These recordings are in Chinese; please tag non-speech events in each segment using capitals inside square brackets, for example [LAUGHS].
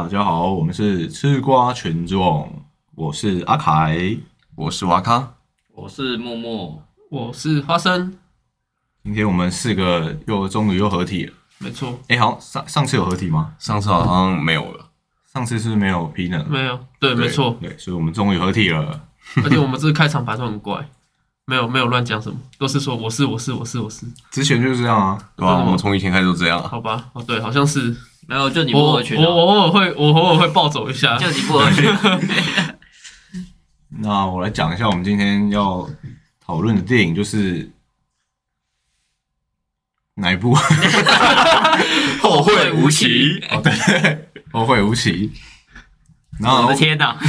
大家好，我们是吃瓜群众，我是阿凯。我是瓦卡，我是默默，我是花生，今天我们四个又终于又合体了。没错，哎、好像上上次有合体吗？上次好像没有了。上次是没有 P 呢？没有，对，没错，对，所以我们终于合体了。而且我们这个开场白都很怪，没有没有乱讲什么，都是说我是我是我是我是，之前就是这样啊，对吧、我们从以前开始都这样啊。好吧，哦对，好像是没有就你我我默默群哦，我偶尔会我偶尔会暴走一下，就你不合群，[LAUGHS] 那我来讲一下我们今天要讨论的电影，就是哪一部？[LAUGHS] 后会无期，哦，对对，后会无期。然后我的天哪！[LAUGHS]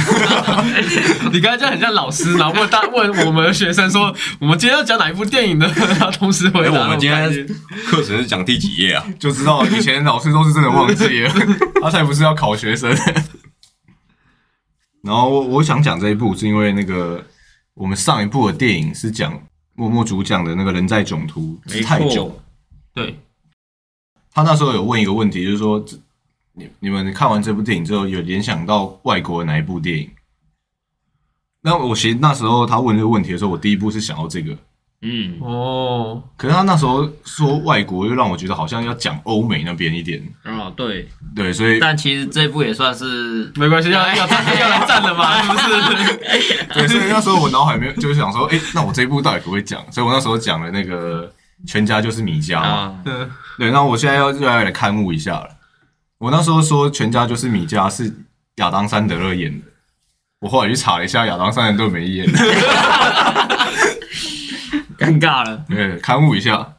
你刚才这样很像老师，然后问大问我们的学生说，我们今天要讲哪一部电影呢？[LAUGHS] 然后同时回哎、答。我们今天课程是讲第几页啊？[LAUGHS] 就知道以前老师都是真的忘记了，[LAUGHS] 他才不是要考学生。然后我我想讲这一部，是因为那个我们上一部的电影是讲默默主讲的那个人在囧途之太久，对他那时候有问一个问题，就是说你你们看完这部电影之后，有联想到外国的哪一部电影？那我其实那时候他问这个问题的时候，我第一步是想到这个，嗯，哦，可是他那时候说外国，又让我觉得好像要讲欧美那边一点，哦对，对，所以但其实这部也算是没关系，要 [LAUGHS] 要站要来站的嘛，是不是？[LAUGHS] 对，所以那时候我脑海没有就是想说，哎、那我这一部到底可不会讲？所以我那时候讲了那个全家就是米家嘛。啊，嗯，对，那我现在要又要来看物一下了。我那时候说全家就是米家是亚当·山德勒演的，我后来去查了一下，亚当·山德勒没演。尴尬了，对，刊物一下。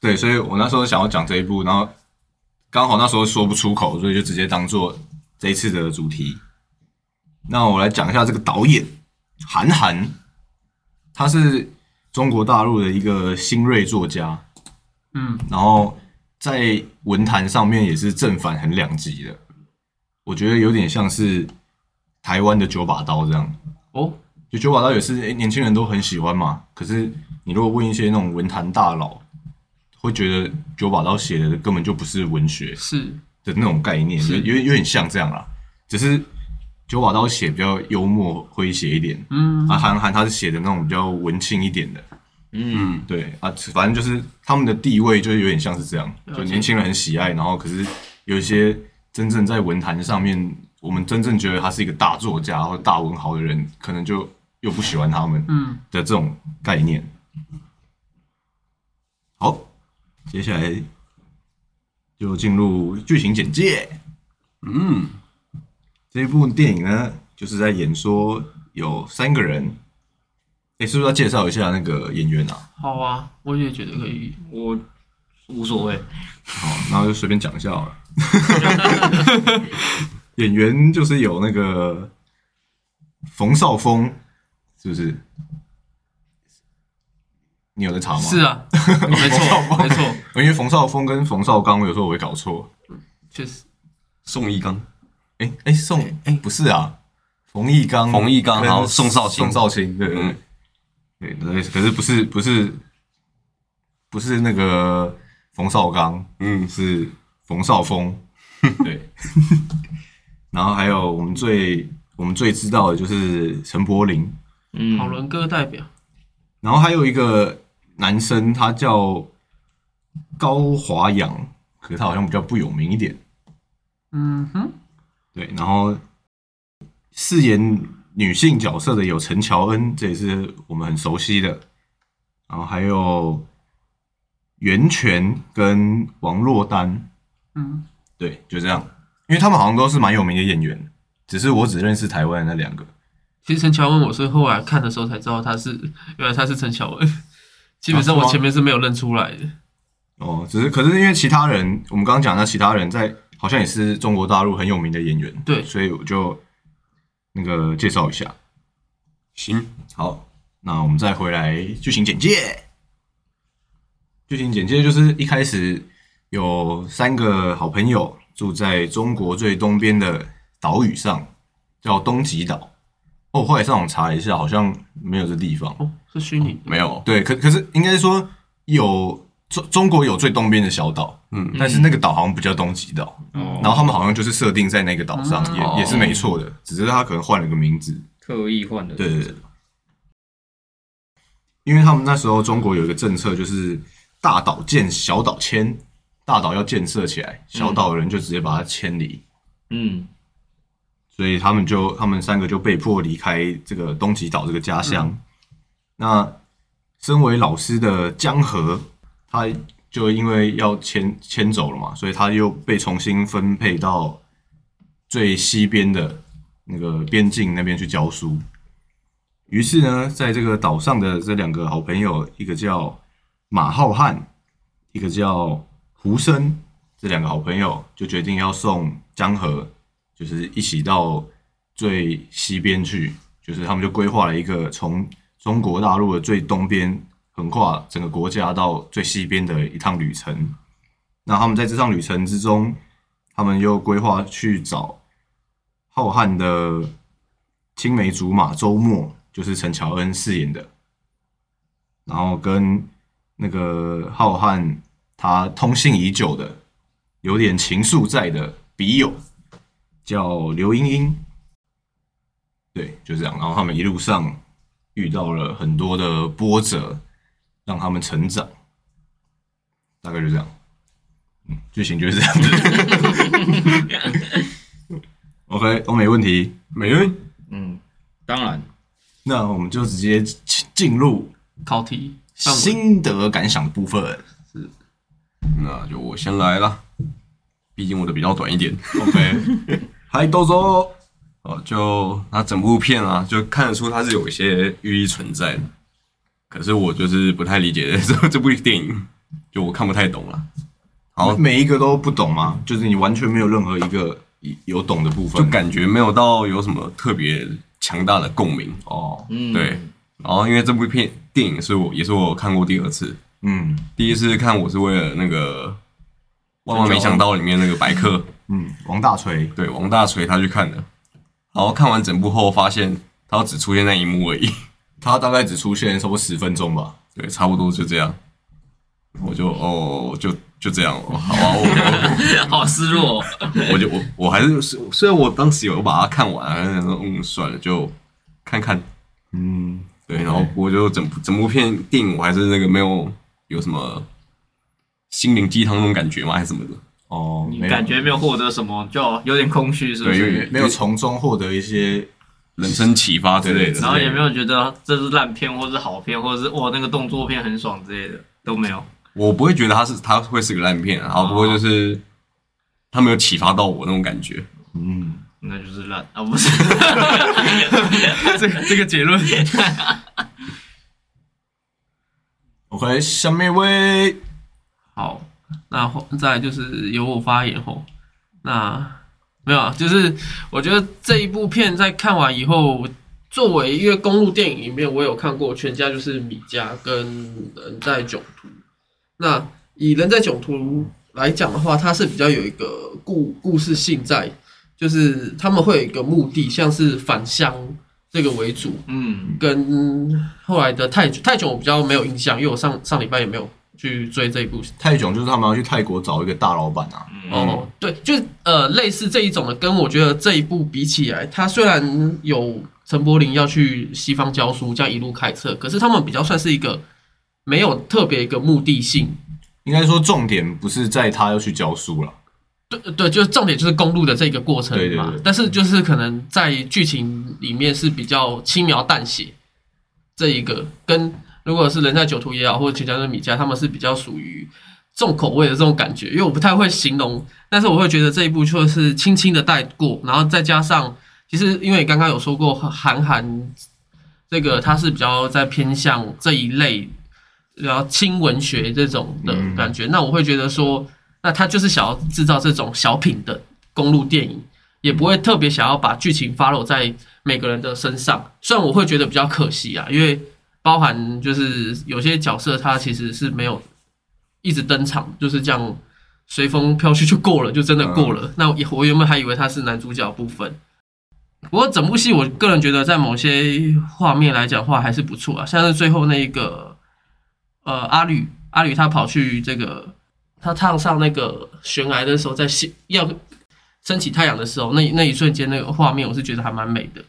对，所以我那时候想要讲这一部，然后刚好那时候说不出口，所以就直接当做这一次的主题。那我来讲一下这个导演韩寒，他是中国大陆的一个新锐作家，嗯，然后在文坛上面也是正反很两极的。我觉得有点像是台湾的九把刀这样。哦，就九把刀也是、诶年轻人都很喜欢嘛。可是你如果问一些那种文坛大佬，会觉得九把刀写的根本就不是文学是。的那种概念，有有点像这样啦。只是九把刀写比较幽默诙谐一点，嗯，啊，韩寒他是写的那种比较文青一点的，嗯，对啊，反正就是他们的地位就是有点像是这样，就年轻人很喜爱，然后可是有一些真正在文坛上面，我们真正觉得他是一个大作家或大文豪的人，可能就又不喜欢他们嗯，的这种概念。好，接下来就进入剧情简介。嗯，这一部电影呢，就是在演说有三个人，哎，是不是要介绍一下那个演员啊？好啊，我也觉得可以。我无所谓，好，然后就随便讲一下好了。演员就是有那个冯绍峰，是不是？你有在查吗？是啊，没错，没错，因为冯绍峰跟冯绍刚有时候我会搞错。确实，宋一刚，哎哎，宋哎不是啊，冯一刚，冯一刚跟还有宋少卿宋少卿，对对对嗯对对，可是不是不是不是那个冯绍刚，嗯，是冯绍峰，对。[LAUGHS] 然后还有我们最我们最知道的就是陈柏霖，嗯，好伦哥代表，然后还有一个男生，他叫高华阳，可是他好像比较不有名一点。嗯哼，对，然后饰演女性角色的有陈乔恩，这也是我们很熟悉的。然后还有袁泉跟王珞丹，嗯，对，就这样。因为他们好像都是蛮有名的演员，只是我只认识台湾的那两个。其实陈乔恩，我是后来看的时候才知道他是，原来他是陈乔恩。基本上我前面是没有认出来的。哦，只是可是因为其他人，我们刚刚讲的其他人在好像也是中国大陆很有名的演员，对所以我就那个介绍一下。行，好，那我们再回来剧情简介。剧情简介就是一开始有三个好朋友住在中国最东边的岛屿上，叫东极岛。哦，我后来上网查了一下，好像没有这地方。哦，是虚拟的，没有，对，可可是应该说有中中国有最东边的小岛，嗯但是那个岛好像不叫东极岛，哦然后他们好像就是设定在那个岛上，哦也也是没错的，只是他可能换了个名字。刻意换的，对对对，因为他们那时候中国有一个政策，就是大岛建，小岛迁，大岛要建设起来，小岛的人就直接把它迁离，嗯所以他们就他们三个就被迫离开这个东极岛这个家乡。那身为老师的江河，他就因为要迁迁走了嘛，所以他又被重新分配到最西边的那个边境那边去教书。于是呢，在这个岛上的这两个好朋友，一个叫马浩瀚，一个叫胡生，这两个好朋友就决定要送江河，就是一起到最西边去，就是他们就规划了一个从中国大陆的最东边横跨整个国家到最西边的一趟旅程。那他们在这趟旅程之中，他们又规划去找浩瀚的青梅竹马周末，就是陈乔恩饰演的，然后跟那个浩瀚他通信已久的、有点情愫在的笔友，叫刘英英。对，就这样。然后他们一路上遇到了很多的波折，让他们成长。大概就这样。嗯，剧情就是这样子。[LAUGHS] OK，都没问题。没问题。嗯，当然，那我们就直接进进入考题心得感想的部分。那就我先来啦，毕竟我的比较短一点。OK，嗨，[LAUGHS] 豆豆。哦，就它整部片啊，就看得出它是有一些寓意存在的。可是我就是不太理解 [LAUGHS] 这这部电影，就我看不太懂了。好，每一个都不懂吗？就是你完全没有任何一个有懂的部分就。感觉没有到有什么特别强大的共鸣。哦，嗯，对，然后因为这部片电影是我也是我看过第二次，嗯。第一次看我是为了那个万万没想到里面那个白客，嗯，王大锤。对王大锤他去看的，然后看完整部后发现他只出现那一幕而已，[LAUGHS] 他大概只出现差不多十分钟吧。对，差不多就这样，我就哦就就这样哦，好啊，我 [LAUGHS] 好失落，我我就我我还是虽然我当时有把它看完，还是说嗯算了就看看，嗯，对，然后我就整部整部片电影我还是那个没有有什么心灵鸡汤那种感觉吗？还是什么的？哦，你感觉没有获得什么，就有点空虚，是不是？为没有从中获得一些人生启发之类的。然后也没有觉得这是烂片，或是好片，或者是哇那个动作片很爽之类的，都没有。我不会觉得它是它会是个烂片啊，然后不过就是它没有启发到我那种感觉。嗯，那就是烂啊，不是？[LAUGHS] [LAUGHS] 这这个结论，OK，下面一位好，那再就是由我发言吼，那没有啊，就是我觉得这一部片在看完以后，作为一个公路电影里面我有看过全家就是米家跟人在囧途，那以人在囧途来讲的话，它是比较有一个故故事性在，就是他们会有一个目的，像是返乡这个为主，嗯，跟后来的泰囧，泰囧我比较没有印象，因为我上上礼拜也没有去追这一部。泰囧，就是他们要去泰国找一个大老板啊。哦，对，就是呃类似这一种的，跟我觉得这一部比起来，它虽然有陈柏霖要去西方教书，这样一路开车，可是他们比较算是一个没有特别一个目的性。应该说重点不是在他要去教书了，对对，就是重点就是公路的这个过程嘛。对对对但是就是可能在剧情里面是比较轻描淡写，这一个跟如果是人在酒徒也好，或者全家的米家，他们是比较属于重口味的这种感觉。因为我不太会形容，但是我会觉得这一部就是轻轻的带过，然后再加上，其实因为刚刚有说过韩寒这个他是比较在偏向这一类。然后轻文学这种的感觉，那我会觉得说，那他就是想要制造这种小品的公路电影，也不会特别想要把剧情 follow 在每个人的身上。虽然我会觉得比较可惜啊，因为包含就是有些角色他其实是没有一直登场，就是这样随风飘去就过了，就真的过了。那我原本还以为他是男主角部分。不过整部戏，我个人觉得在某些画面来讲话还是不错啊，像是最后那一个。呃，阿吕阿吕他跑去这个他踏上那个悬崖的时候，在西要升起太阳的时候，那那一瞬间那个画面，我是觉得还蛮美的。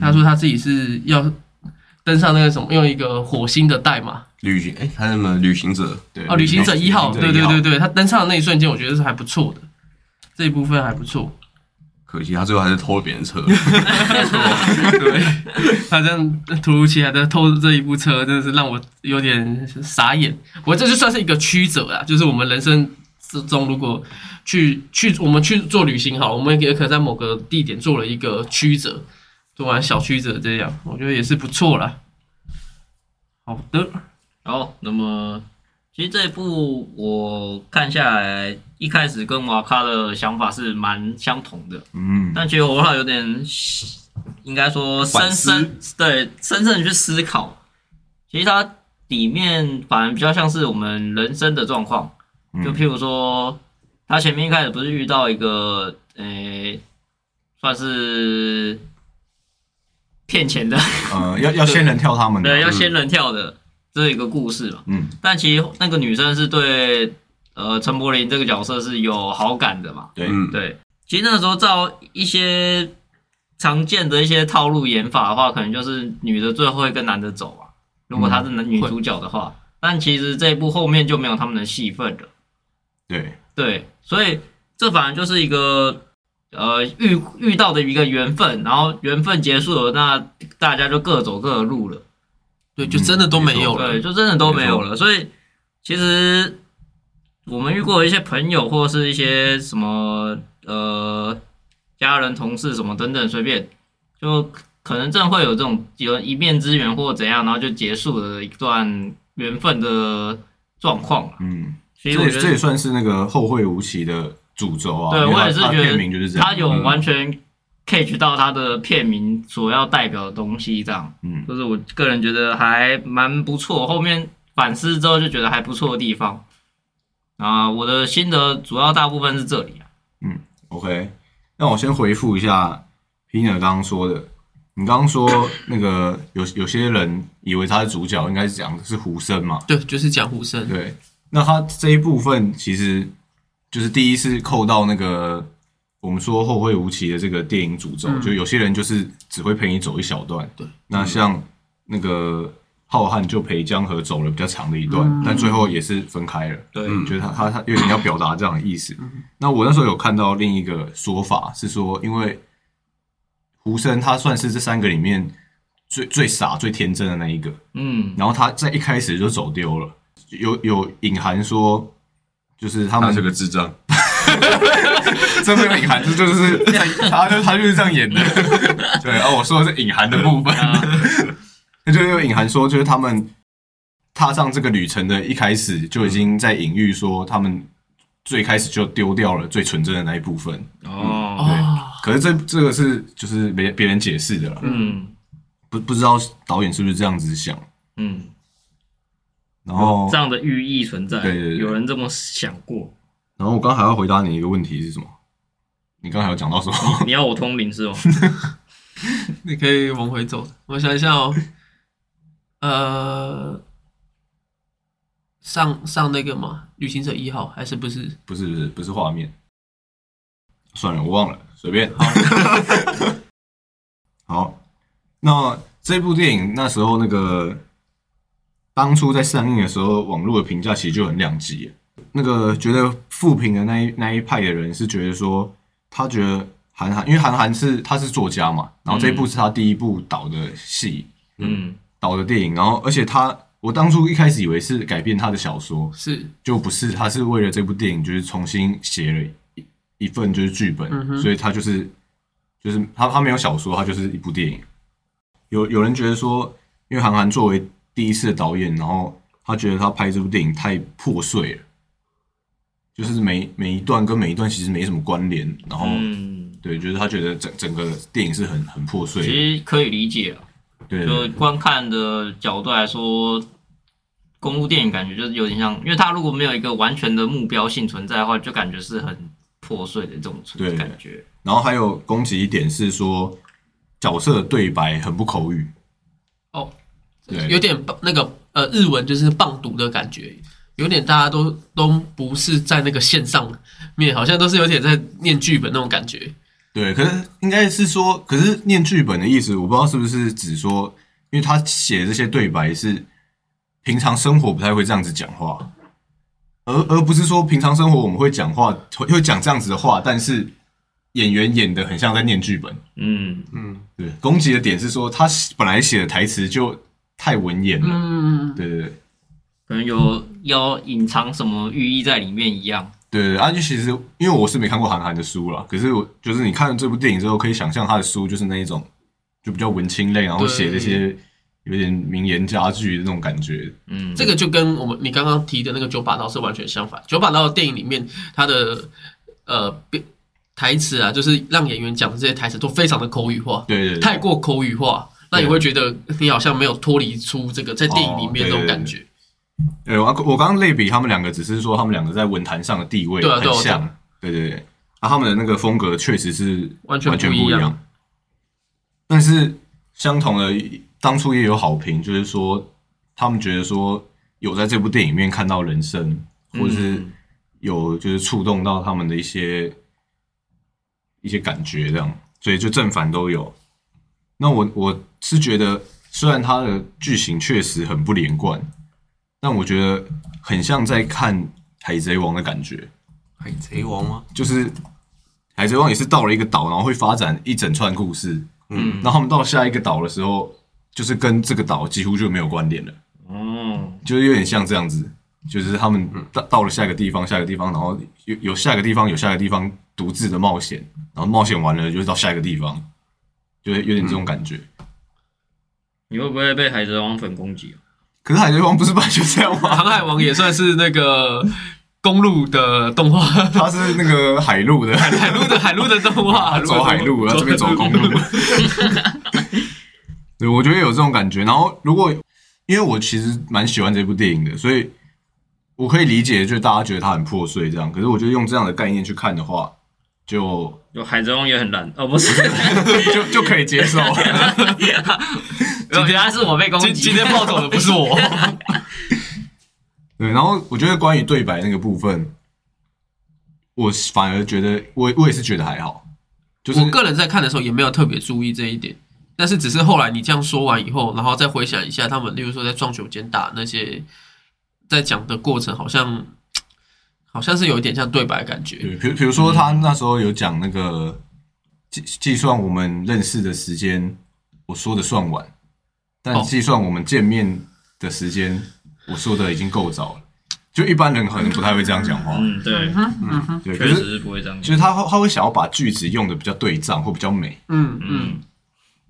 他说他自己是要登上那个什么，用一个火星的代码旅行，哎，他什么旅行者？对哦，旅行者一号，对对对对，他登上的那一瞬间，我觉得是还不错的，这一部分还不错。可惜他最后还是偷了别人车。[LAUGHS] 对，他这样突如其来的偷这一部车，真的是让我有点傻眼。我这就算是一个曲折啊，就是我们人生之中，如果去去我们去做旅行好，我们也可能在某个地点做了一个曲折，做完小曲折这样，我觉得也是不错啦。好的，好，那么其实这一部我看下来，一开始跟瓦卡的想法是蛮相同的，嗯，但其实我卡有点，应该说深深对深深的去思考，其实它里面反而比较像是我们人生的状况，嗯。就譬如说，他前面一开始不是遇到一个，诶、算是骗钱的，呃，要要仙人跳他们的，对，要仙人跳的这是一个故事嘛。嗯。但其实那个女生是对呃陈柏霖这个角色是有好感的嘛。对，嗯，对，其实那时候照一些常见的一些套路演法的话，可能就是女的最后会跟男的走啊。如果她是男女主角的话，但其实这一部后面就没有他们的戏份了。对，对，所以这反而就是一个呃遇遇到的一个缘分，然后缘分结束了，那大家就各走各的路了。对，就真的都没有了。对，就真的都没有了。所以其实我们遇过一些朋友或是一些什么呃家人、同事什么等等，随便就可能真的会有这种有一面之缘或怎样，然后就结束了一段缘分的状况了。嗯，所以我觉得这也算是那个后会无期的诅咒啊。对我也是觉片名就是这样，他有嗯完全 catch 到他的片名所要代表的东西，这样，嗯就是我个人觉得还蛮不错。后面反思之后就觉得还不错的地方啊，我的心得主要大部分是这里啊。OK，那我先回复一下 Pina 刚刚说的。你刚刚说那个有有些人以为他的主角，应该是讲的是胡生嘛？对，就是讲胡生。对，那他这一部分其实就是第一是扣到那个我们说后会无期的这个电影诅咒，嗯就有些人就是只会陪你走一小段。对，那像那个浩瀚就陪江河走了比较长的一段，嗯但最后也是分开了。对，就是他他他有点要表达这样的意思。那我那时候有看到另一个说法是说，因为胡生他算是这三个里面最最傻、最天真的那一个，嗯，然后他在一开始就走丢了，有有隐含说，就是他们他是个智障。真没有隐含，这就是他就他就是这样演的。[LAUGHS] 对，哦，我说的是隐含的部分，啊那就又隐含说，就是他们踏上这个旅程的一开始就已经在隐喻说，他们最开始就丢掉了最纯真的那一部分。哦，哦，可是这这个是就是别别人解释的了，嗯不不知道导演是不是这样子想。嗯，然后这样的寓意存在，对对对有人这么想过。然后我刚还要回答你一个问题是什么？你刚才有讲到什么？你要我通灵是吗？[LAUGHS] 你可以往回走。我想一下哦，呃，上上那个嘛，旅行者一号还是不是？不是不是不是画面，算了，我忘了，随便。[LAUGHS] 好，那这部电影那时候那个当初在上映的时候，网络的评价其实就很两极。那个觉得负评的那一那一派的人是觉得说，他觉得韩寒，因为韩寒是他是作家嘛，然后这一部是他第一部导的戏，嗯导的电影，然后而且他，我当初一开始以为是改编他的小说，是就不是，他是为了这部电影就是重新写了一一份就是剧本，嗯所以他就是就是他他没有小说，他就是一部电影。有有人觉得说，因为韩寒作为第一次的导演，然后他觉得他拍这部电影太破碎了，就是每每一段跟每一段其实没什么关联，然后、嗯，对，就是他觉得整整个电影是很很破碎的，其实可以理解啊。对就观看的角度来说，公路电影感觉就是有点像，因为它如果没有一个完全的目标性存在的话，就感觉是很破碎的这种存对感觉。然后还有攻击一点是说角色的对白很不口语，哦，对。有点那个呃日文就是棒读的感觉，有点大家都都不是在那个线上面，好像都是有点在念剧本那种感觉。对，可是应该是说，可是念剧本的意思，我不知道是不是指说，因为他写的这些对白是平常生活不太会这样子讲话，而而不是说平常生活我们会讲话，会会讲这样子的话，但是演员演的很像在念剧本。嗯，对，攻击的点是说他本来写的台词就太文言了。嗯，对对对可能有要隐藏什么寓意在里面一样。对对，啊，就其实因为我是没看过韩寒的书啦，可是我就是你看了这部电影之后，可以想象他的书就是那一种就比较文青类，然后写这些有点名言佳句的那种感觉。嗯，这个就跟我们你刚刚提的那个九把刀是完全相反。九把刀的电影里面，他的呃编台词啊，就是让演员讲的这些台词都非常的口语化，对对对，太过口语化，那你会觉得你好像没有脱离出这个在电影里面哦那种感觉。对，我我刚刚类比他们两个，只是说他们两个在文坛上的地位对啊对啊我很像，对对对，啊，他们的那个风格确实是完全完全不一样不一样。但是相同的，当初也有好评，就是说他们觉得说有在这部电影里面看到人生，或者是有就是触动到他们的一些一些感觉，这样，所以就正反都有。那我我是觉得，虽然它的剧情确实很不连贯，但我觉得很像在看《海贼王》的感觉。海贼王吗？就是《海贼王》也是到了一个岛，然后会发展一整串故事。嗯，然后他们到下一个岛的时候，就是跟这个岛几乎就没有关联了，嗯，就是有点像这样子，就是他们到到了下一个地方，下一个地方，然后有有下一个地方，有下一个地方独自的冒险，然后冒险完了就是到下一个地方，就是有点这种感觉。你会不会被海贼王粉攻击啊？可是《海贼王》不是本来就这样吗？航海王也算是那个 [LAUGHS] 公路的动画，它是那个海陆的，海陆的海陆的动画，[LAUGHS] 走海路，然后这边走公路。[LAUGHS] 对，我觉得有这种感觉。然后，如果因为我其实蛮喜欢这部电影的，所以我可以理解，就是大家觉得它很破碎这样。可是，我觉得用这样的概念去看的话，就就海贼王也很烂哦，不是，就就可以接受。原来是我被攻击。今今天暴走的不是我，[LAUGHS] 对，然后我觉得关于对白那个部分，我反而觉得我我也是觉得还好，就是我个人在看的时候也没有特别注意这一点，但是只是后来你这样说完以后，然后再回想一下他们，例如说在撞球间打那些，在讲的过程，好像好像是有一点像对白的感觉。对，比如比如说他那时候有讲那个计计算我们认识的时间，我说的算晚，但哦。计算我们见面的时间，我说的已经够早了。就一般人可能不太会这样讲话，嗯，对，对，可是确实是不会这样讲。就是他会他会想要把句子用的比较对仗或比较美，嗯嗯，嗯，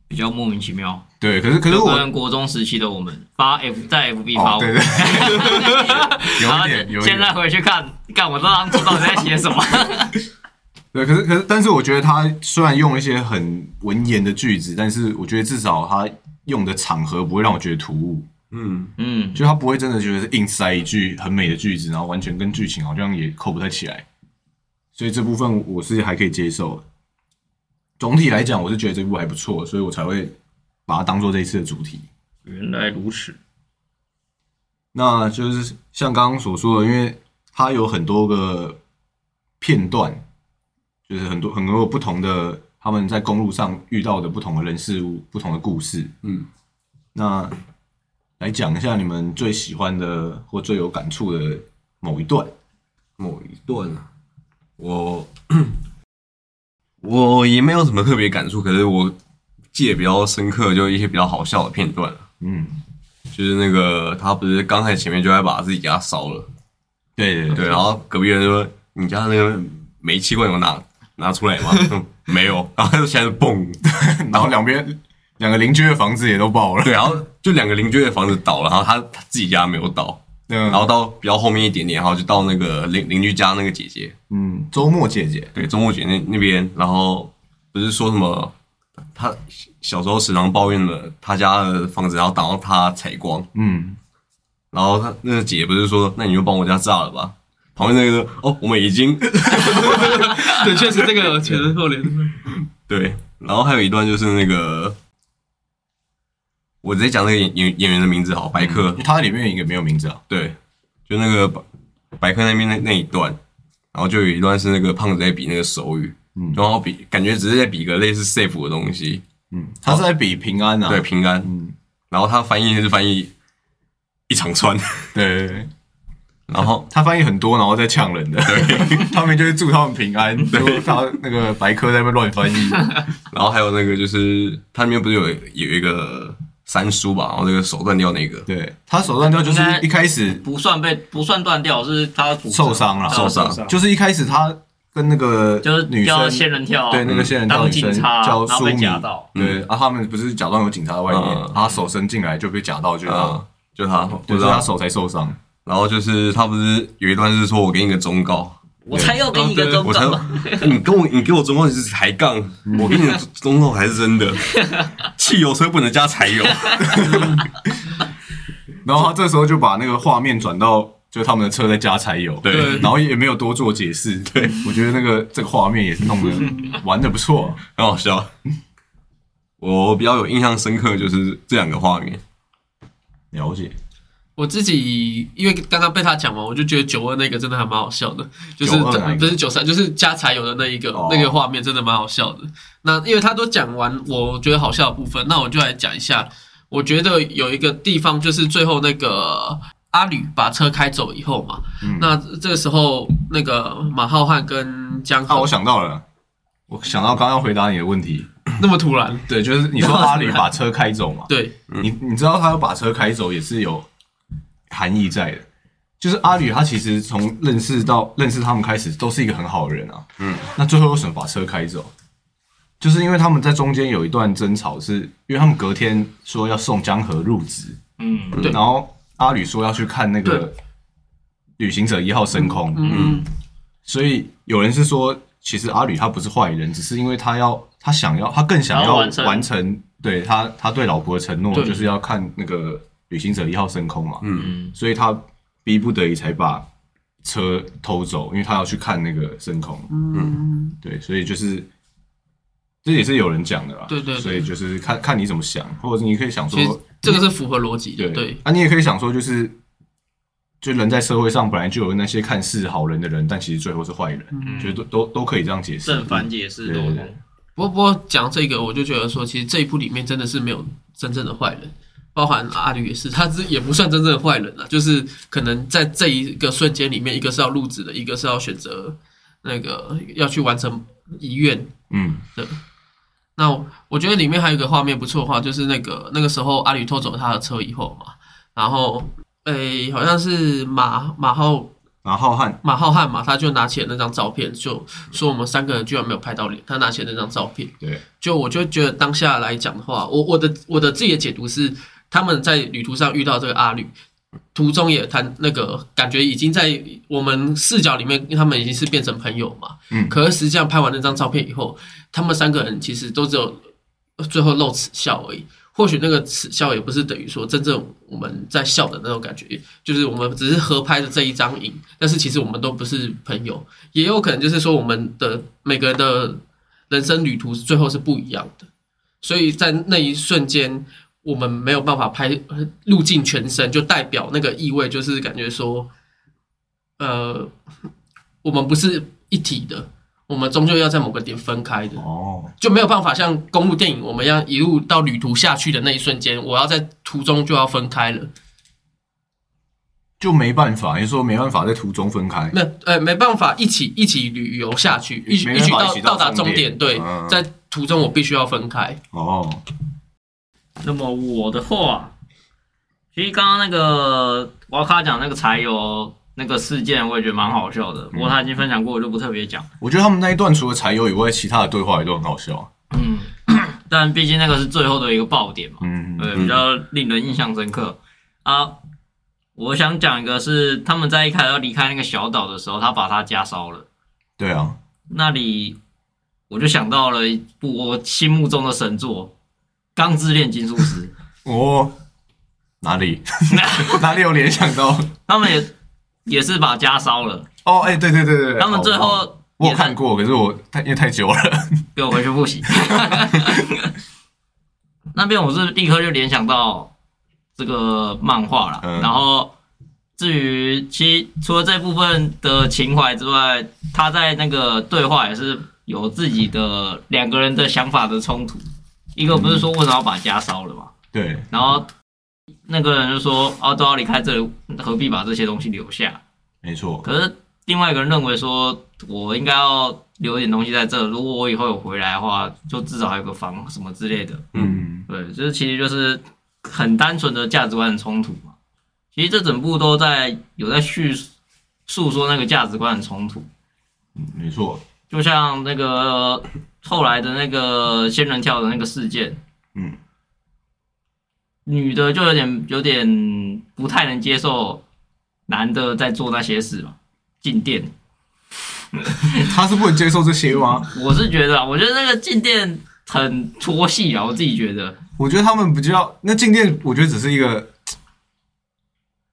比较莫名其妙。对，可是可是我跟国中时期的我们发 F 在 FB 发对对，[LAUGHS] 有点有点。现在，回去看，看我这当初到底在写什么？[LAUGHS] 对，可是可是但是我觉得他虽然用一些很文言的句子，但是我觉得至少他用的场合不会让我觉得突兀。嗯，嗯，就他不会真的觉得是硬塞一句很美的句子，然后完全跟剧情好像也扣不太起来，所以这部分我是还可以接受的。总体来讲，我是觉得这部还不错，所以我才会把它当做这一次的主题。原来如此。那就是像刚刚所说的，因为它有很多个片段，就是很多很多不同的他们在公路上遇到的不同的人事物、不同的故事。嗯，那来讲一下你们最喜欢的或最有感触的某一段。某一段啊，我我也没有什么特别感触，可是我记得比较深刻，就一些比较好笑的片段，嗯，就是那个他不是刚才前面就在把自己家烧了，对对对，然后隔壁人就说：“你家那个煤气罐有拿拿出来吗？”嗯 [LAUGHS] 没有，然后他就现在就蹦，[LAUGHS] 然后两边两个邻居的房子也都爆了。对，然后就两个邻居的房子倒了，然后他他自己家没有倒，然然后到比较后面一点点，然后就到那个邻邻居家那个姐姐，嗯，周末姐姐，对，周末姐那那边，然后不是说什么，他小时候时常抱怨了他家的房子，然后挡到他采光，嗯，然后他那个姐不是说，那你就帮我家炸了吧？旁边那个说，哦，我们已经。[LAUGHS] 对，确实这个有前后联。对，然后还有一段就是那个我直接讲那个演演演员的名字好，白客。他在里面也没有名字啊。对，就那个白白客那边那那一段，然后就有一段是那个胖子在比那个手语，嗯。然后比感觉只是在比个类似 safe 的东西，嗯，他是在比平安啊。对，平安，嗯，然后他翻译是翻译一长串，对对对，然后他翻译很多，然后再呛人的。对，[LAUGHS] 他们就是祝他们平安，说他那个白科在那边乱翻译。[LAUGHS] 然后还有那个就是他里面不是有有一个三叔吧，然后那个手断掉那个，对。他手断掉，就是一开始不算被不算断掉，是他受伤了，受伤。伤。就是一开始他跟那个就是女叫生仙人跳，对那个仙人跳女生，叫然后被苏米，夹到，对，啊，他们不是假装有警察在外面嗯，他手伸进来就被夹到，就他嗯，就他，不就。是他手才受伤。然后就是他不是有一段是说我给你个忠告，我才要给你个忠我才告，你跟我你给我忠告你是抬杠，我给你的忠告还是真的。[LAUGHS] 汽油车不能加柴油，[LAUGHS] 然后他这时候就把那个画面转到，就他们的车在加柴油，对然后也没有多做解释。对，我觉得那个这个画面也是弄得玩的不错。很好笑。[LAUGHS] 我比较有印象深刻就是这两个画面，了解，我自己因为刚刚被他讲完，我就觉得九二那个真的还蛮好笑的，就是92哪一个不是九三，就是加柴油的那一个、哦那个画面真的蛮好笑的。那因为他都讲完，我觉得好笑的部分，那我就来讲一下。我觉得有一个地方就是最后那个阿吕把车开走以后嘛，嗯那这个时候那个马浩瀚跟江啊，河、我想到了，我想到刚刚要回答你的问题。那么突然，对，就是你说阿里把车开走嘛？[LAUGHS] 对，你你知道他要把车开走也是有含义在的，就是阿吕他其实从认识到认识他们开始都是一个很好的人啊，嗯，那最后为什么把车开走？就是因为他们在中间有一段争吵是，因为他们隔天说要送江河入职，嗯，对。然后阿吕说要去看那个旅行者一号升空，嗯，所以有人是说，其实阿吕他不是坏人，只是因为他要他想要他更想要完成完成对他他对老婆的承诺，就是要看那个旅行者一号升空嘛，嗯，所以他逼不得已才把车偷走，因为他要去看那个升空，嗯，对，所以就是这也是有人讲的啦，对对对。所以就是看看你怎么想，或者你可以想说，这个是符合逻辑的，对对，啊，你也可以想说就是。就人在社会上本来就有那些看似好人的人，但其实最后是坏人，嗯。觉得都都都可以这样解释。正反解释对。不过不过讲这个，我就觉得说，其实这一部里面真的是没有真正的坏人，包含阿吕也是，他这也不算真正的坏人了，就是可能在这一个瞬间里面，一个是要入职的，一个是要选择那个要去完成遗愿嗯，对。那我我觉得里面还有一个画面不错的话，就是那个那个时候阿吕偷走他的车以后嘛，然后诶、好像是马马浩马浩瀚，马浩瀚嘛，他就拿起了那张照片，就说我们三个人居然没有拍到脸，他拿起了那张照片。对，就我就觉得当下来讲的话，我我的我的自己的解读是，他们在旅途上遇到这个阿吕，途中也谈那个感觉已经在我们视角里面，他们已经是变成朋友嘛。嗯可是实际上拍完那张照片以后，他们三个人其实都只有最后露齿笑而已。或许那个耻笑也不是等于说真正我们在笑的那种感觉，就是我们只是合拍的这一张影，但是其实我们都不是朋友，也有可能就是说我们的每个人的人生旅途最后是不一样的，所以在那一瞬间，我们没有办法拍呃录尽全身，就代表那个意味就是感觉说，呃，我们不是一体的，我们终究要在某个点分开的。哦，就没有办法像公路电影我们要一路到旅途下去的那一瞬间，我要在途中就要分开了。就没办法，你说没办法在途中分开，那呃没办法一起一起旅游下去，一起一起到到到达终点终点。对嗯，在途中我必须要分开。哦，那么我的话，其实刚刚那个瓦卡讲那个柴油那个事件，我也觉得蛮好笑的。不过他已经分享过，我就不特别讲。我觉得他们那一段除了柴油以外，其他的对话也都很好笑。嗯，[CLEARS THROAT] 但毕竟那个是最后的一个爆点嘛，嗯，对，比较令人印象深刻啊。我想讲一个是他们在一开始要离开那个小岛的时候，他把他家烧了。对啊，那里我就想到了一部我心目中的神作《钢之炼金术师》。哦，哪里 [LAUGHS] 哪里有联想到？他们也也是把家烧了，哦，哎，对对对对，他们最后我有看过，可是我太因为太久了。[LAUGHS] 给我回去复习。[LAUGHS] 那边我是立刻就联想到这个漫画了，嗯然后至于其实除了这部分的情怀之外，他在那个对话也是有自己的两个人的想法的冲突。一个不是说为什么要把家烧了嘛，对，然后那个人就说哦都要离开这里，何必把这些东西留下？没错，可是另外一个人认为说，我应该要留一点东西在这，如果我以后有回来的话，就至少还有个房什么之类的。嗯，对，就是其实就是很单纯的价值观的冲突嘛。其实这整部都在有在叙述说那个价值观的冲突，嗯没错，就像那个后来的那个仙人跳的那个事件，嗯，女的就有点有点不太能接受男的在做那些事嘛，进店。[LAUGHS] 他是不能接受这些吗？[LAUGHS] 我是觉得啊，我觉得那个进店很拖戏啊，我自己觉得。我觉得他们比较那进店，我觉得只是一个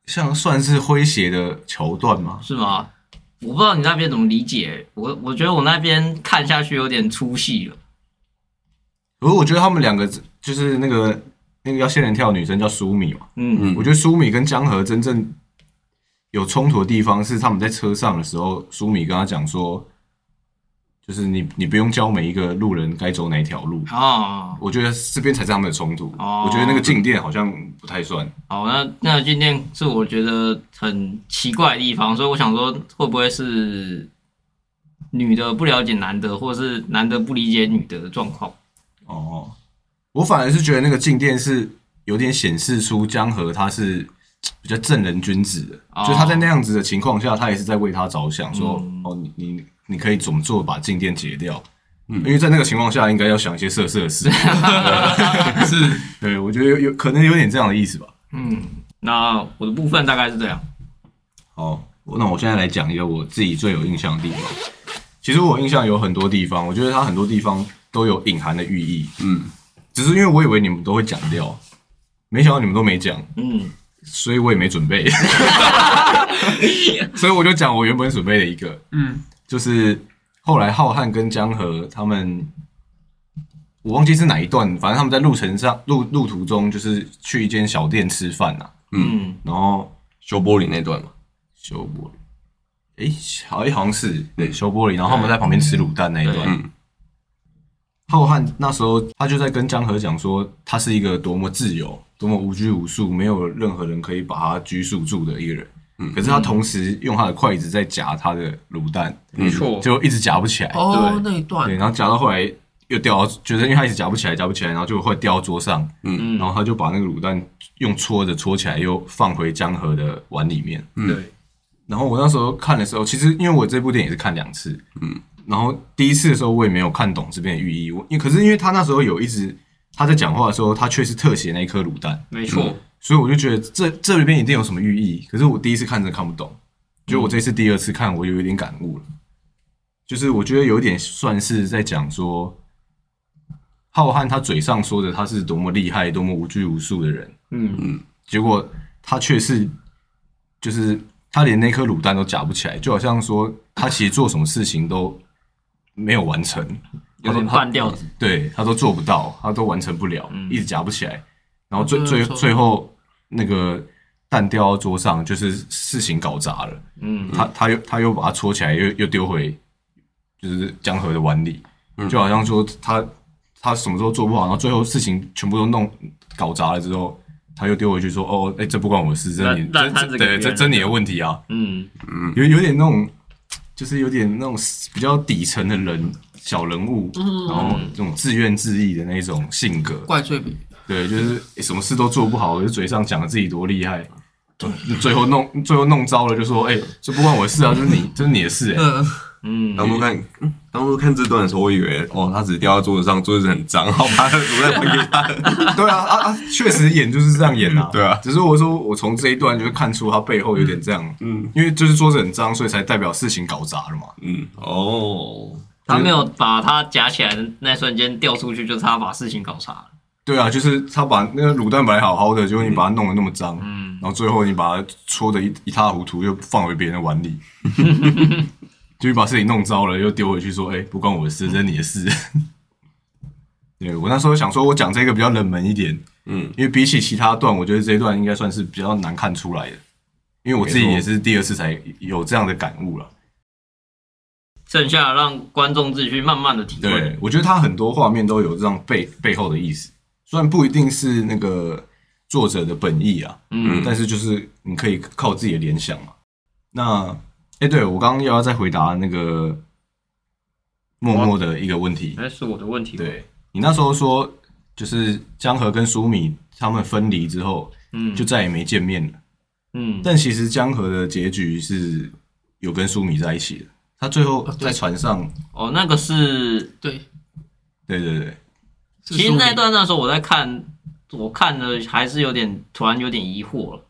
像算是诙谐的桥段嘛。是吗？我不知道你那边怎么理解，我我觉得我那边看下去有点出戏了。不是我觉得他们两个就是那个那个要仙人跳的女生叫苏米嘛，嗯。嗯。我觉得苏米跟江河真正有冲突的地方是他们在车上的时候，苏米跟他讲说，就是你你不用教每一个路人该走哪一条路。哦，我觉得这边才是他们的冲突。哦我觉得那个静电好像不太算。好，那那个进店是我觉得很奇怪的地方，所以我想说会不会是女的不了解男的，或者是男的不理解女的的状况？哦，我反而是觉得那个静电是有点显示出江河他是比较正人君子的，哦就他在那样子的情况下，他也是在为他着想，说、嗯哦，你你你可以怎么做把静电解掉。嗯因为在那个情况下，应该要想一些色色的事。[LAUGHS] 是 [LAUGHS] 对，我觉得有有可能有点这样的意思吧。嗯，那我的部分大概是这样。好，那我现在来讲一个我自己最有印象的地方。其实我印象有很多地方，我觉得它很多地方都有隐含的寓意，嗯，只是因为我以为你们都会讲掉，没想到你们都没讲，嗯，所以我也没准备，[LAUGHS] 所以我就讲我原本准备的一个，嗯就是后来浩瀚跟江河他们，我忘记是哪一段，反正他们在路程上路路途中就是去一间小店吃饭呐、嗯。然后修玻璃那段嘛，修玻璃，诶，好像好像是对。修玻璃，然后他们在旁边吃卤蛋那一段。嗯。浩瀚那时候他就在跟江河讲说，他是一个多么自由、多么无拘无束，没有任何人可以把他拘束住的一个人。嗯可是他同时用他的筷子在夹他的卤蛋，没错。就一直夹不起来。哦，那一段。对，然后夹到后来又掉到，觉得因为他一直夹不起来，夹不起来，然后就会掉到桌上，嗯，然后他就把那个卤蛋用搓着搓起来，又放回江河的碗里面。嗯。对，然后我那时候看的时候，其实因为我这部电影是看两次，嗯，然后第一次的时候我也没有看懂这边的寓意，我因为可是因为他那时候有一直他在讲话的时候，他却是特写那一颗卤蛋，没错。所以我就觉得这这里边一定有什么寓意，可是我第一次看真的看不懂，就我这次第二次看，我有一点感悟了，就是我觉得有点算是在讲说，浩瀚他嘴上说的他是多么厉害、多么无拘无束的人，嗯。嗯。结果他却是，就是他连那颗卤蛋都夹不起来，就好像说他其实做什么事情都没有完成，有点半吊子。对他都做不到，他都完成不了，嗯。一直夹不起来，然后最嗯最错最后那个蛋掉到桌上，就是事情搞砸了，嗯他他又他又把它搓起来，又又丢回就是江河的碗里，嗯。就好像说他他什么时候做不好，然后最后事情全部都弄搞砸了之后。他又丢回去说：“哦，哎、这不关我的事，这是你这对这这你的问题啊。嗯。嗯，”有有点那种，就是有点那种比较底层的人小人物，然后这种自怨自艾的那种性格，怪罪别人，对，就是、什么事都做不好，就嘴上讲的自己多厉害，最后弄最后弄糟了，就说：“哎、这不关我的事啊，这是你 [LAUGHS] 这是你的事、哎，嗯，嗯，当初看，嗯当初看这段的时候，我以为哦，他只是掉在桌子上，桌子很脏，好把卤蛋还给他。[LAUGHS] 对啊啊啊，确实演就是这样演啊，[LAUGHS] 对啊。只是我说我从这一段就看出他背后有点这样，嗯。因为就是桌子很脏，所以才代表事情搞砸了嘛。嗯，哦，他没有把他夹起来的那瞬间掉出去，就是他把事情搞砸了。对啊，就是他把那个卤蛋本来好好的，结果你把它弄得那么脏，嗯，然后最后你把它搓的一一塌糊涂，又放回别人的碗里，[LAUGHS] 就你把事情弄糟了，又丢回去说：“哎、不关我的事，这是你的事。对我那时候想说，我讲这个比较冷门一点，嗯，因为比起其他段，我觉得这一段应该算是比较难看出来的，因为我自己也是第二次才有这样的感悟了。剩下让观众自己去慢慢的体会。对，我觉得他很多画面都有这样背背后的意思，虽然不一定是那个作者的本意啊，嗯，但是就是你可以靠自己的联想嘛。那，哎、对我刚刚又要再回答那个默默的一个问题，哎，是我的问题。，对你那时候说，就是江河跟苏米他们分离之后，嗯，就再也没见面了。嗯，但其实江河的结局是有跟苏米在一起的，他最后在船上，哦，那个是，对，对对对，其其实那段那时候我在看，我看的还是有点突然有点疑惑了。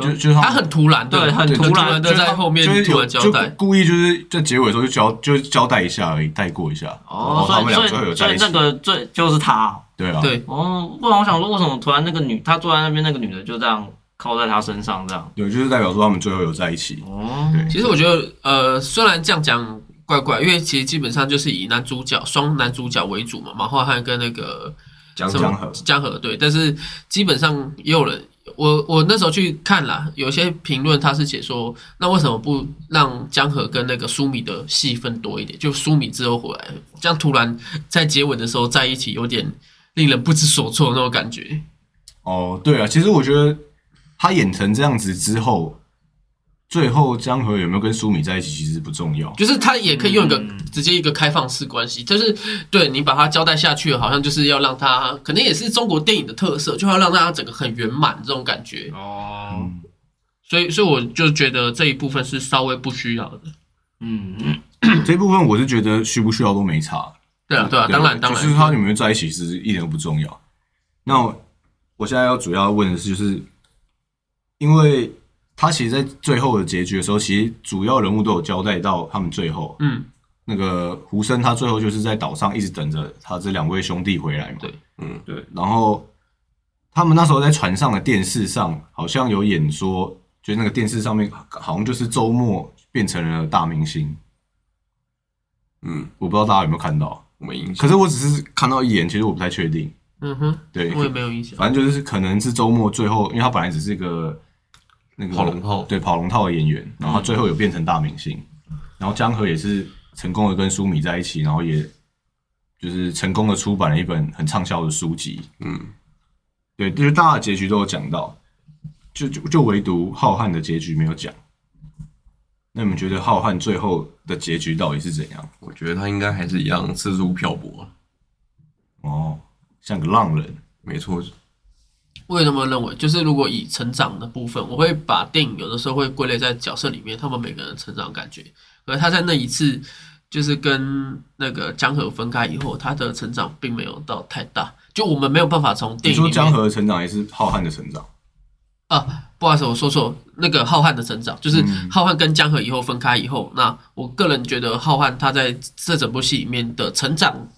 就就他他很突然，对很突然的在后面就突有就然交代，故意就是在结尾的时候就交就交代一下而已，带过一下。哦，然后他们俩所以最后有在一起所以所以那。个最就是他。对啊，对，哦，不然我想说，为什么突然那个女，她坐在那边，那个女的就这样靠在他身上这样？对，就是代表说他们最后有在一起。哦，对其实我觉得，呃，虽然这样讲怪怪，因为其实基本上就是以男主角双男主角为主嘛，马化腾跟那个江江河江河对，但是基本上也有人，我我那时候去看啦，有些评论他是写说，那为什么不让江河跟那个苏米的戏份多一点？就苏米之后回来，这样突然在结尾的时候在一起，有点令人不知所措那种感觉。哦，对啊，其实我觉得他演成这样子之后，最后江河有没有跟苏米在一起，其实不重要。就是他也可以用一个、嗯直接一个开放式关系，就是对你把他交代下去，好像就是要让他，可能也是中国电影的特色，就要让大家整个很圆满这种感觉。哦，嗯，所以，所以我就觉得这一部分是稍微不需要的。嗯，[COUGHS] 这部分我是觉得需不需要都没差。对啊，对啊，当然，当然，就是他有没有在一起，其实一点都不重要。那我我现在要主要问的是，就是因为他其实，在最后的结局的时候，其实主要人物都有交代到他们最后。嗯，那个胡生他最后就是在岛上一直等着他这两位兄弟回来嘛。对，嗯，对。然后他们那时候在船上的电视上好像有演说，就那个电视上面好像就是周末变成了大明星。嗯，我不知道大家有没有看到，我没印象。可是我只是看到一眼，其实我不太确定。嗯哼，对，我也没有印象。反正就是可能是周末最后，因为他本来只是一个那个跑龙套对跑龙套的演员，然后他最后有变成大明星，然后江河也是成功的跟苏米在一起，然后也就是成功的出版了一本很畅销的书籍。嗯，对，就是大家的结局都有讲到，就就就唯独浩瀚的结局没有讲。那你们觉得浩瀚最后的结局到底是怎样？我觉得他应该还是一样四处漂泊。哦，像个浪人。没错，我也这么认为，就是如果以成长的部分，我会把电影有的时候会归类在角色里面，他们每个人的成长感觉。而他在那一次就是跟那个江河分开以后，他的成长并没有到太大，就我们没有办法从电影你说江河的成长也是浩瀚的成长？啊，不好意思，我说错，那个浩瀚的成长，就是嗯浩瀚跟江河以后分开以后，那我个人觉得浩瀚他在这整部戏里面的成长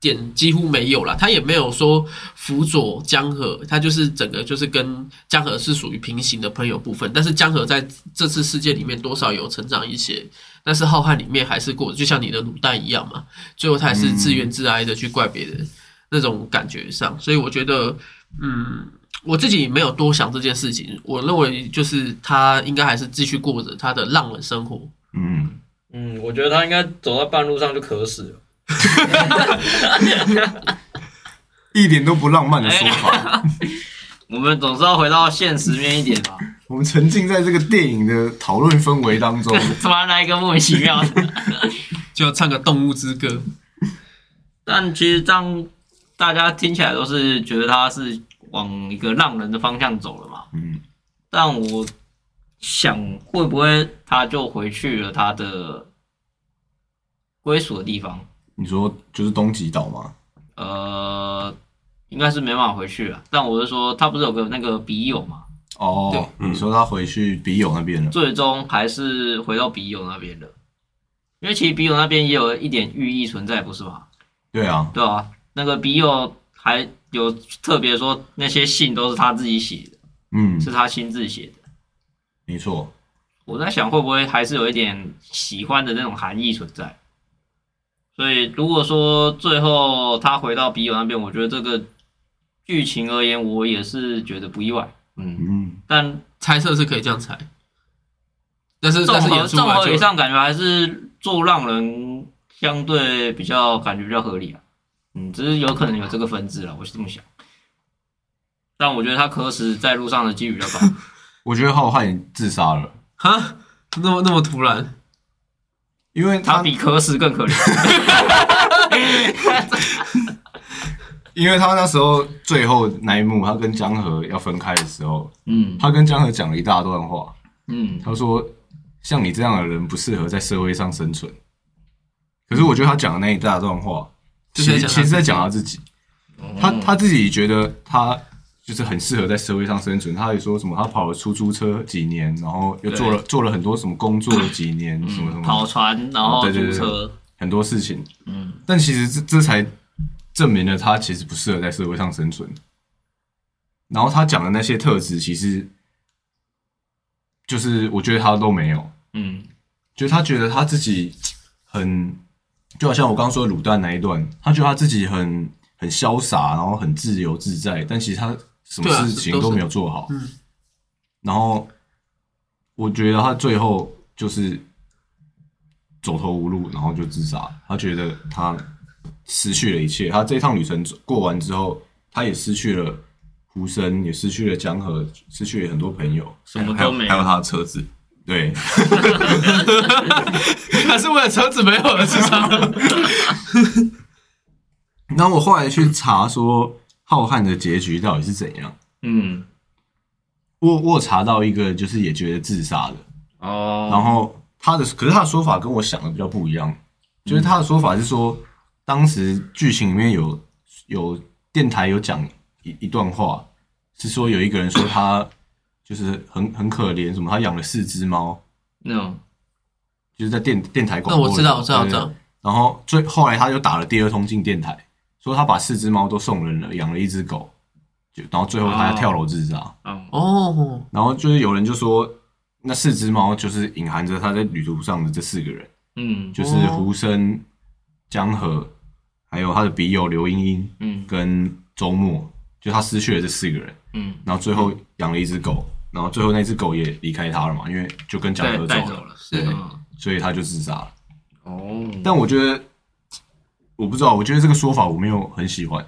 点几乎没有了，他也没有说辅佐江河，他就是整个就是跟江河是属于平行的朋友部分，但是江河在这次事件里面多少有成长一些，但是浩瀚里面还是过就像你的卤蛋一样嘛，最后他还是自怨自哀的去怪别人。那种感觉上，所以我觉得，嗯，我自己没有多想这件事情。我认为就是他应该还是继续过着他的浪人生活。嗯，嗯，我觉得他应该走到半路上就渴死了。[LAUGHS] 一点都不浪漫的说法。[LAUGHS] 我们总是要回到现实面一点吧，我们沉浸在这个电影的讨论氛围当中。[LAUGHS] 突然来一个莫名其妙的。就唱个《动物之歌》，但其实这样大家听起来都是觉得他是往一个浪人的方向走了嘛。嗯，但我想会不会他就回去了他的归属的地方？你说就是东极岛吗？呃，应该是没办法回去了。但我是说，他不是有个那个笔友嘛？哦对，嗯你说他回去笔友那边了。最终还是回到笔友那边了，因为其实笔友那边也有一点寓意存在，不是吗？对啊，对啊，那个笔友还有特别说那些信都是他自己写的，嗯，是他亲自写的。没错。我在想会不会还是有一点喜欢的那种含义存在，所以如果说最后他回到笔友那边，我觉得这个剧情而言，我也是觉得不意外。嗯，嗯，但猜测是可以这样猜，但是综但是合综合以上感觉还是做让人相对比较感觉比较合理啊。嗯，只是有可能有这个分支了，我是这么想。但我觉得他渴死在路上的几率比较高。[LAUGHS] 我觉得浩瀚自杀了，哈，那么那么突然，因为他他比渴死更可怜。[LAUGHS] 因为他那时候最后那一幕，他跟江河要分开的时候，嗯他跟江河讲了一大段话，嗯，他说像你这样的人不适合在社会上生存。可是我觉得他讲的那一大段话，其实其实在讲他自己，他他自己觉得他就是很适合在社会上生存。他也说什么，他跑了出租车几年，然后又做了做了很多什么工作几年，什么什么跑船，然后对对对车，很多事情。嗯但其实这这才证明了他其实不适合在社会上生存。然后他讲的那些特质，其实就是我觉得他都没有，嗯就是他觉得他自己很，就好像我刚刚说的卤蛋那一段，他觉得他自己很很潇洒，然后很自由自在，但其实他什么事情都没有做好。嗯然后我觉得他最后就是走投无路，然后就自杀。他觉得他失去了一切，他这趟旅程过完之后，他也失去了胡生，也失去了江河，失去了很多朋友。什么都没有还有。他的车子，对，[LAUGHS] 他是为了车子没有了自杀。然后 [LAUGHS] 我后来去查说浩瀚的结局到底是怎样。嗯我我有查到一个，就是也觉得自杀的，哦，然后他的可是他的说法跟我想的比较不一样，就是他的说法是说，当时剧情里面有有电台有讲一一段话，是说有一个人说他就是很很可怜，什么他养了四只猫，那种就是在电电台广那。我知道，我知道，我知道。然后最后来他就打了第二通进电台，说他把四只猫都送人了，养了一只狗，就然后最后他要跳楼自杀。嗯哦，然后就是有人就说，那四只猫就是隐含着他在旅途上的这四个人，嗯。就是胡生、江河，还有他的笔友刘英英嗯。跟周末，就他失去了这四个人，嗯，然后最后养了一只狗，然后最后那只狗也离开他了嘛，因为就跟江河走了，走了，是所以他就自杀了。哦，但我觉得，我不知道，我觉得这个说法我没有很喜欢。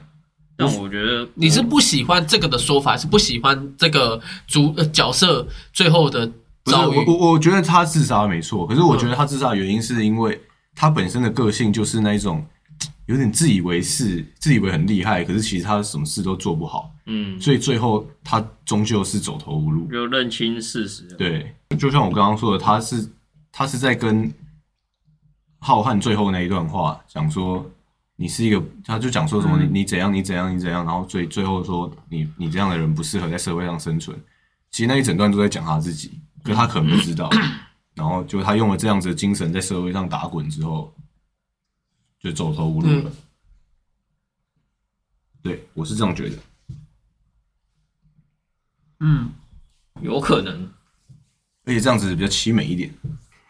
但我觉得你是不喜欢这个的说法，还是不喜欢这个主呃角色最后的不是遭遇？我我我觉得他自杀没错，可是我觉得他自杀的原因是因为他本身的个性就是那一种有点自以为是，自以为很厉害，可是其实他什么事都做不好，嗯，所以最后他终究是走投无路。就认清事实。对，就像我刚刚说的，他是他是在跟浩瀚最后那一段话讲说，你是一个，他就讲说什么、你你怎样你怎样你怎样，然后最最后说你你这样的人不适合在社会上生存。其实那一整段都在讲他自己，可他可能不知道。[COUGHS] 然后就他用了这样子的精神在社会上打滚之后，就走投无路了。对我是这样觉得。嗯，有可能，而且这样子比较凄美一点，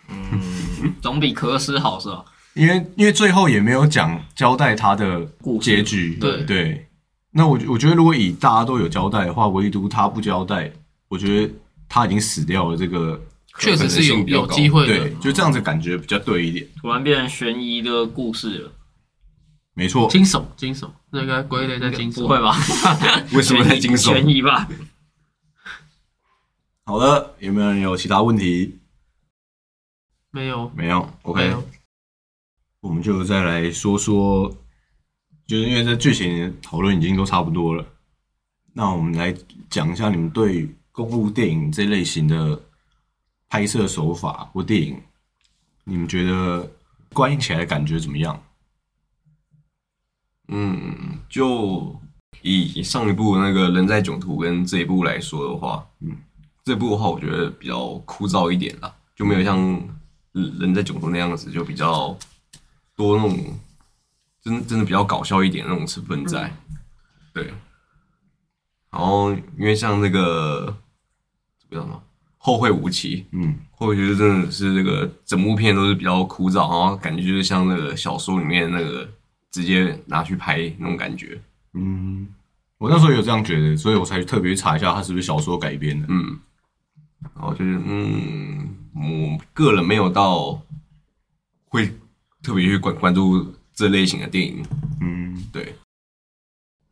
嗯总比渴死好是吧？因为因为最后也没有讲交代他的故结局，对对。那我我觉得如果以大家都有交代的话，唯独他不交代，我觉得他已经死掉了。这个确实是有机会对，，就这样子感觉比较对一点。突然变成悬疑的故事了，没错，惊悚惊悚，那个归类在惊悚。不会吧？[LAUGHS] 为什么在惊悚？悬疑吧？好的，有没有人有其他问题？没有没有，OK，有我们就再来说说，就是因为这剧情讨论已经都差不多了，那我们来讲一下你们对公路电影这类型的拍摄手法或电影，你们觉得观影起来感觉怎么样？嗯，就以上一部那个人在囧途跟这一部来说的话，嗯，这部的话我觉得比较枯燥一点啦，就没有像人在囧途那样子，就比较多那种真真的比较搞笑一点那种成分在，对。然后因为像那个这个叫什么《后会无期。嗯，后会觉得真的是这个整部片都是比较枯燥，然后感觉就是像那个小说里面那个直接拿去拍那种感觉。嗯，我那时候有这样觉得，所以我才特别去查一下它是不是小说改编的。嗯，然后就是嗯，我个人没有到会特别去关关注这类型的电影。嗯，对，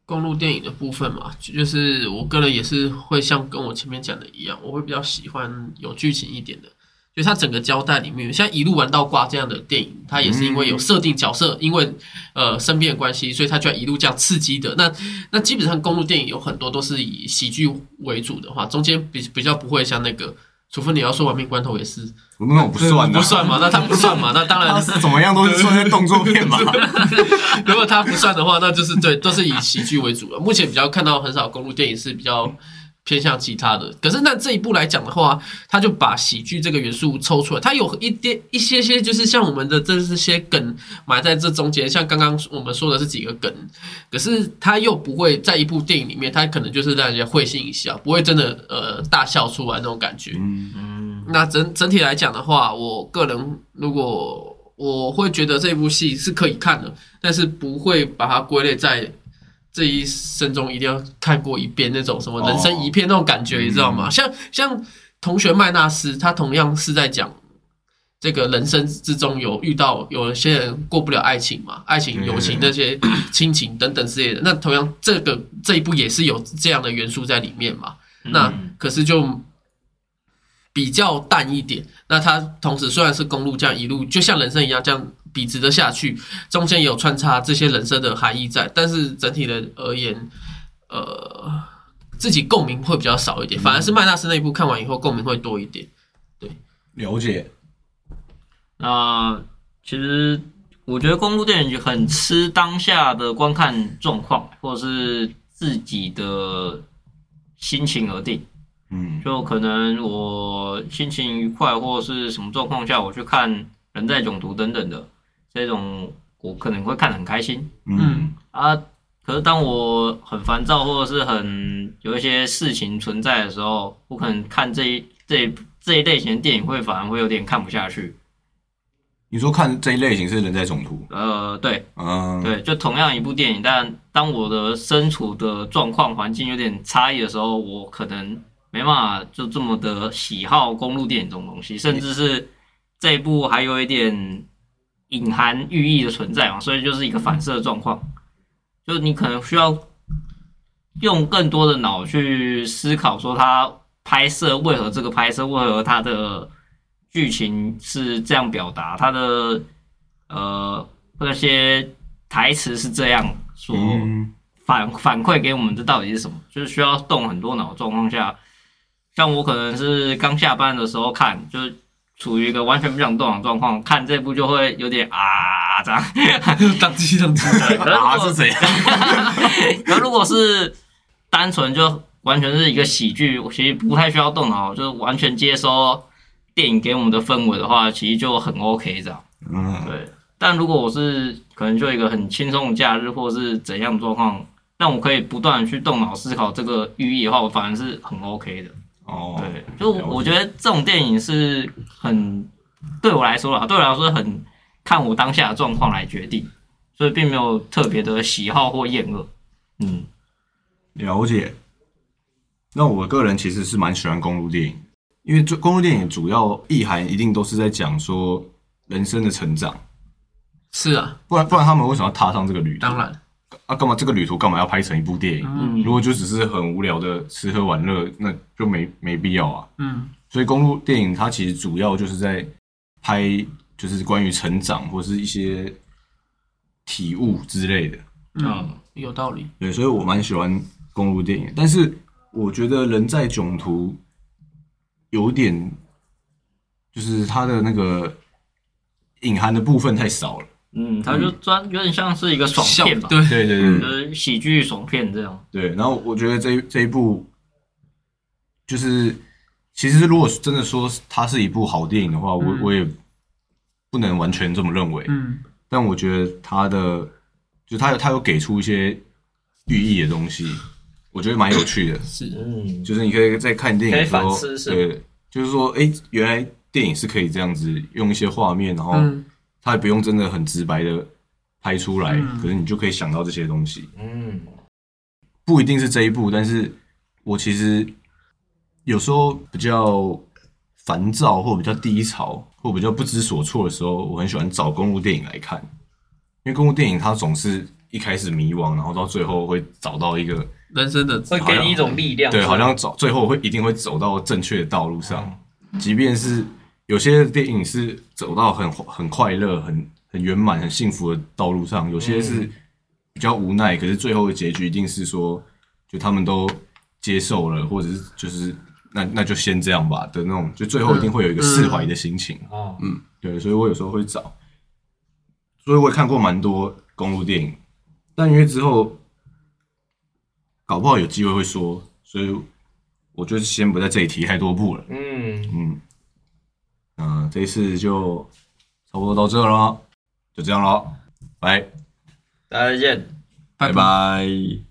公路电影的部分嘛，就是我个人也是会像跟我前面讲的一样，我会比较喜欢有剧情一点的。就是它整个交代里面，像一路玩到挂这样的电影，它也是因为有设定角色，因为呃身边的关系，所以它就要一路这样刺激的。那那基本上公路电影有很多都是以喜剧为主的话，中间比比较不会像那个，除非你要说《亡命关头》也是那我不算的，不算嘛，那他不算嘛，那当然是怎么样都是算在动作片嘛。[LAUGHS] 如果他不算的话，那就是对，都是以喜剧为主了。目前比较看到很少公路电影是比较偏向其他的。可是那这一部来讲的话，他就把喜剧这个元素抽出来，他有一点一些些，就是像我们的这这些梗埋在这中间，像刚刚我们说的是几个梗，可是他又不会在一部电影里面，他可能就是让人家会心一笑，不会真的呃大笑出来那种感觉。嗯，嗯，那整整体来讲的话，我个人如果我会觉得这部戏是可以看的，但是不会把它归类在这一生中一定要看过一遍那种什么人生一片那种感觉，你知道吗？像像同学麦纳斯，他同样是在讲。这个人生之中有遇到有些人过不了爱情嘛，爱情、友情那些亲情等等之类的。那同样，这个这一部也是有这样的元素在里面嘛。那可是就比较淡一点。那它同时虽然是公路这样一路，就像人生一样这样笔直的下去，中间也有穿插这些人生的含义在，但是整体的而言，呃，自己共鸣会比较少一点，反而是麦纳斯那一部看完以后共鸣会多一点。对了解。那其实我觉得公路电影很吃当下的观看状况，或者是自己的心情而定。嗯，就可能我心情愉快，或者是什么状况下，我去看《人在囧途》等等的这种，我可能会看得很开心嗯啊。可是当我很烦躁，或者是很有一些事情存在的时候，我可能看这一这一这一类型的电影，会反而会有点看不下去。你说看这一类型是人在囧途，呃，对嗯，，对，就同样一部电影，但当我的身处的状况环境有点差异的时候，我可能没办法就这么的喜好公路电影这种东西，甚至是这一部还有一点隐含寓意的存在嘛，所以就是一个反射状况，就是你可能需要用更多的脑去思考，说它拍摄为何这个拍摄，为何它的剧情是这样表达，它的呃那些台词是这样说。嗯反反馈给我们，这到底是什么？就是需要动很多脑的状况下，像我可能是刚下班的时候看，就是处于一个完全不想动脑的状况，看这部就会有点啊这样。[LAUGHS] 当机当机，对，可是如果啊是怎样？[LAUGHS] 可如果是单纯就完全是一个喜剧，我其实不太需要动脑，就是完全接收电影给我们的氛围的话，其实就很 OK 这样。嗯，对，但如果我是可能就一个很轻松的假日，或是怎样的状况，让我可以不断的去动脑思考这个寓意的话，我反而是很 OK 的。哦，对，就我觉得这种电影是很对我来说啦，对我来说很看我当下的状况来决定，所以并没有特别的喜好或厌恶。嗯，了解。那我个人其实是蛮喜欢公路电影，因为这公路电影主要意涵一定都是在讲说人生的成长，是啊，不然不然他们为什么要踏上这个旅途？当然，啊，干嘛这个旅途干嘛要拍成一部电影？嗯如果就只是很无聊的吃喝玩乐，那就没没必要啊。嗯所以公路电影它其实主要就是在拍，就是关于成长或是一些体悟之类的。嗯，有道理。对，所以我蛮喜欢公路电影，但是我觉得《人在囧途》有点，就是它的那个隐含的部分太少了。嗯，它就专有点像是一个爽片吧，对，对对对。就是喜剧爽片这样。对，然后我觉得这一这一部，就是其实如果真的说它是一部好电影的话，我嗯。我也不能完全这么认为。嗯。但我觉得它的，就它有它有给出一些寓意的东西，我觉得蛮有趣的。[COUGHS] 是，嗯，就是你可以在看电影的时候，可以反思是。对，就是说，哎、原来电影是可以这样子用一些画面，然后嗯它也不用真的很直白的拍出来，嗯。可是你就可以想到这些东西。嗯，不一定是这一部，但是我其实有时候比较烦躁，或比较低潮，或比较不知所措的时候，我很喜欢找公路电影来看，因为公路电影它总是一开始迷惘，然后到最后会找到一个人生的会给你一种力量，对，好像走最后会一定会走到正确的道路上，即便是有些电影是走到很很快乐、很很圆满、很幸福的道路上，有些是比较无奈，可是最后的结局一定是说，就他们都接受了，或者是就是那那就先这样吧的那种，就最后一定会有一个释怀的心情。嗯，对，所以我有时候会找，所以我也看过蛮多公路电影，但因为之后搞不好有机会会说，所以我就先不在这里提太多部了。嗯，嗯，那这一次就差不多到这了，就这样了，拜。大家再见。拜拜。